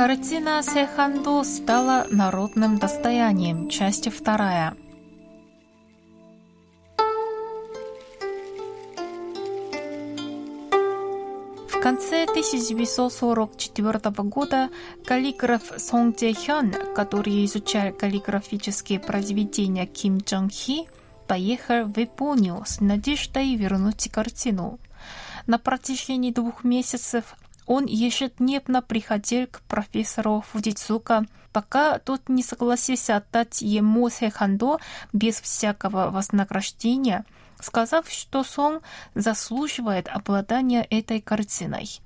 Картина Сэхандо стала народным достоянием. Часть вторая. В конце 1944 года каллиграф Сон Дзе Хён, который изучал каллиграфические произведения Ким Чон Хи, поехал в Японию с надеждой вернуть картину. На протяжении двух месяцев он ежедневно приходил к профессору Фудицука, пока тот не согласился отдать ему Сэхандо без всякого вознаграждения, сказав, что Сон заслуживает обладания этой картиной.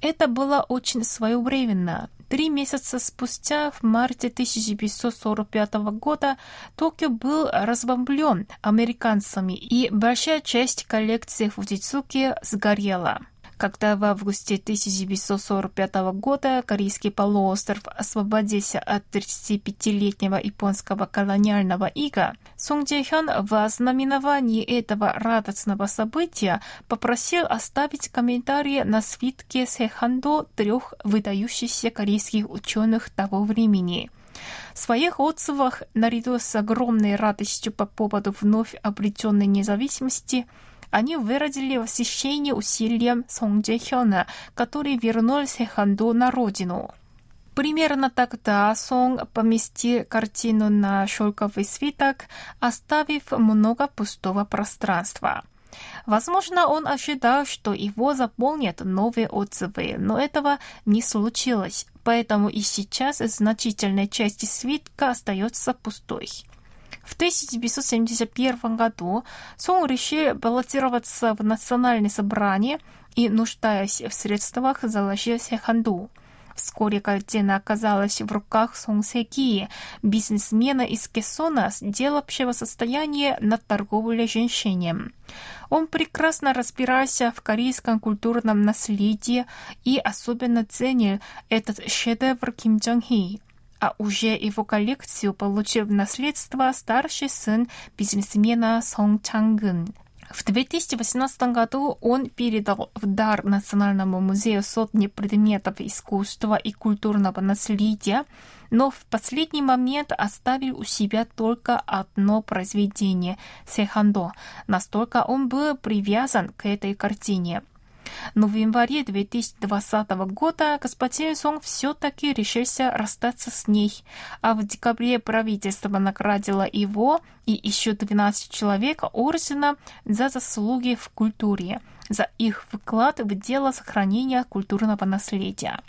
Это было очень своевременно. Три месяца спустя, в марте 1945 года, Токио был разбомблен американцами, и большая часть коллекции Фудицуки сгорела когда в августе 1945 года корейский полуостров освободился от 35-летнего японского колониального ига, Сунг Дзе Хён в ознаменовании этого радостного события попросил оставить комментарии на свитке Сэхандо трех выдающихся корейских ученых того времени. В своих отзывах, наряду с огромной радостью по поводу вновь обретенной независимости, они выразили восхищение усилиям Сон Дже Хёна, который вернул Сэханду на родину. Примерно тогда Сон поместил картину на шелковый свиток, оставив много пустого пространства. Возможно, он ожидал, что его заполнят новые отзывы, но этого не случилось, поэтому и сейчас значительная часть свитка остается пустой. В 1971 году Сон решил баллотироваться в национальное собрание и, нуждаясь в средствах, заложил Сэханду. Вскоре картина оказалась в руках Сон Сэки, бизнесмена из Кессона, сделавшего состояние на торговле женщинами. Он прекрасно разбирался в корейском культурном наследии и особенно ценил этот шедевр Ким Чон Хи а уже его коллекцию получил в наследство старший сын бизнесмена Сон Чангын. В 2018 году он передал в дар Национальному музею сотни предметов искусства и культурного наследия, но в последний момент оставил у себя только одно произведение – Сехандо. Настолько он был привязан к этой картине – но в январе 2020 года господин Сон все-таки решился расстаться с ней, а в декабре правительство наградило его и еще 12 человек ордена за заслуги в культуре, за их вклад в дело сохранения культурного наследия.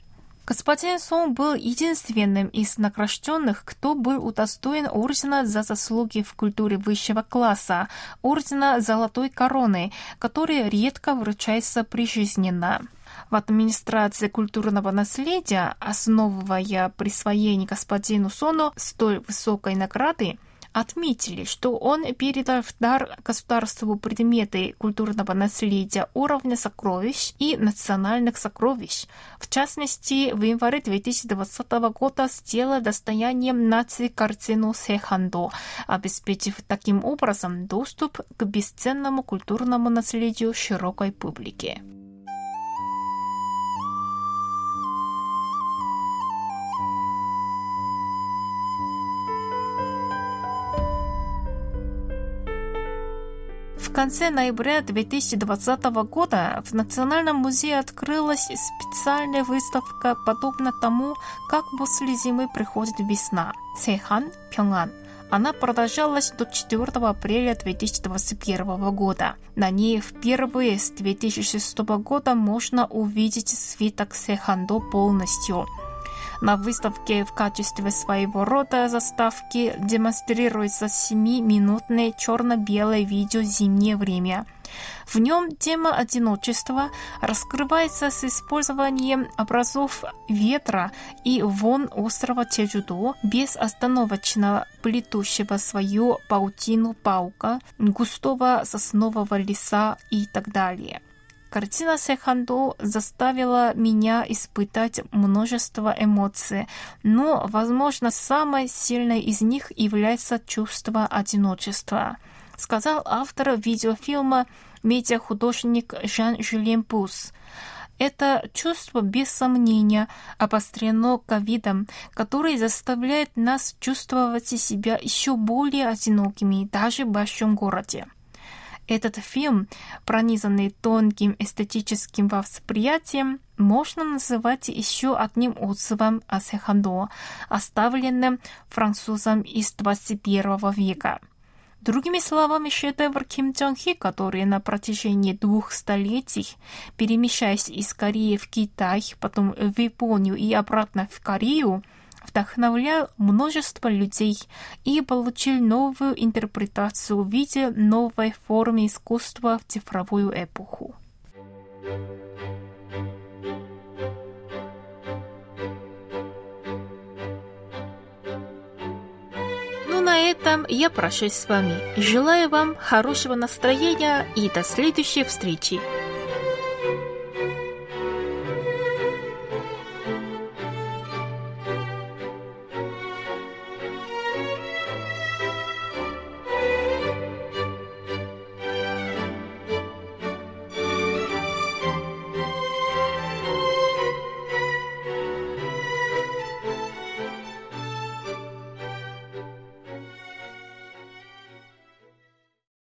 Господин Сон был единственным из награжденных, кто был удостоен ордена за заслуги в культуре высшего класса, ордена Золотой Короны, который редко вручается прижизненно. В администрации культурного наследия, основывая присвоение господину Сону столь высокой награды, отметили, что он передал в дар государству предметы культурного наследия уровня сокровищ и национальных сокровищ. В частности, в январе 2020 года сделал достоянием нации картину Сэхандо, обеспечив таким образом доступ к бесценному культурному наследию широкой публике. Конце ноября 2020 года в Национальном музее открылась специальная выставка, подобно тому, как после зимы приходит весна. Сейхан Пёнган. Она продолжалась до 4 апреля 2021 года. На ней впервые с 2006 года можно увидеть свиток Сэхандо полностью – на выставке в качестве своего рода заставки демонстрируется 7-минутное черно-белое видео «Зимнее время». В нем тема одиночества раскрывается с использованием образов ветра и вон острова Чеджудо, безостановочно плетущего свою паутину паука, густого соснового леса и так далее. Картина Секхандо заставила меня испытать множество эмоций, но, возможно, самой сильной из них является чувство одиночества, сказал автор видеофильма медиахудожник Жан-Жюльен Пус. Это чувство, без сомнения, обострено ковидом, который заставляет нас чувствовать себя еще более одинокими даже в большом городе. Этот фильм, пронизанный тонким эстетическим восприятием, можно называть еще одним отзывом о Сехандо, оставленным французом из 21 века. Другими словами, шедевр Ким Чон Хи, который на протяжении двух столетий, перемещаясь из Кореи в Китай, потом в Японию и обратно в Корею, вдохновлял множество людей и получил новую интерпретацию в виде новой формы искусства в цифровую эпоху. Ну, на этом я прощаюсь с вами. Желаю вам хорошего настроения и до следующей встречи.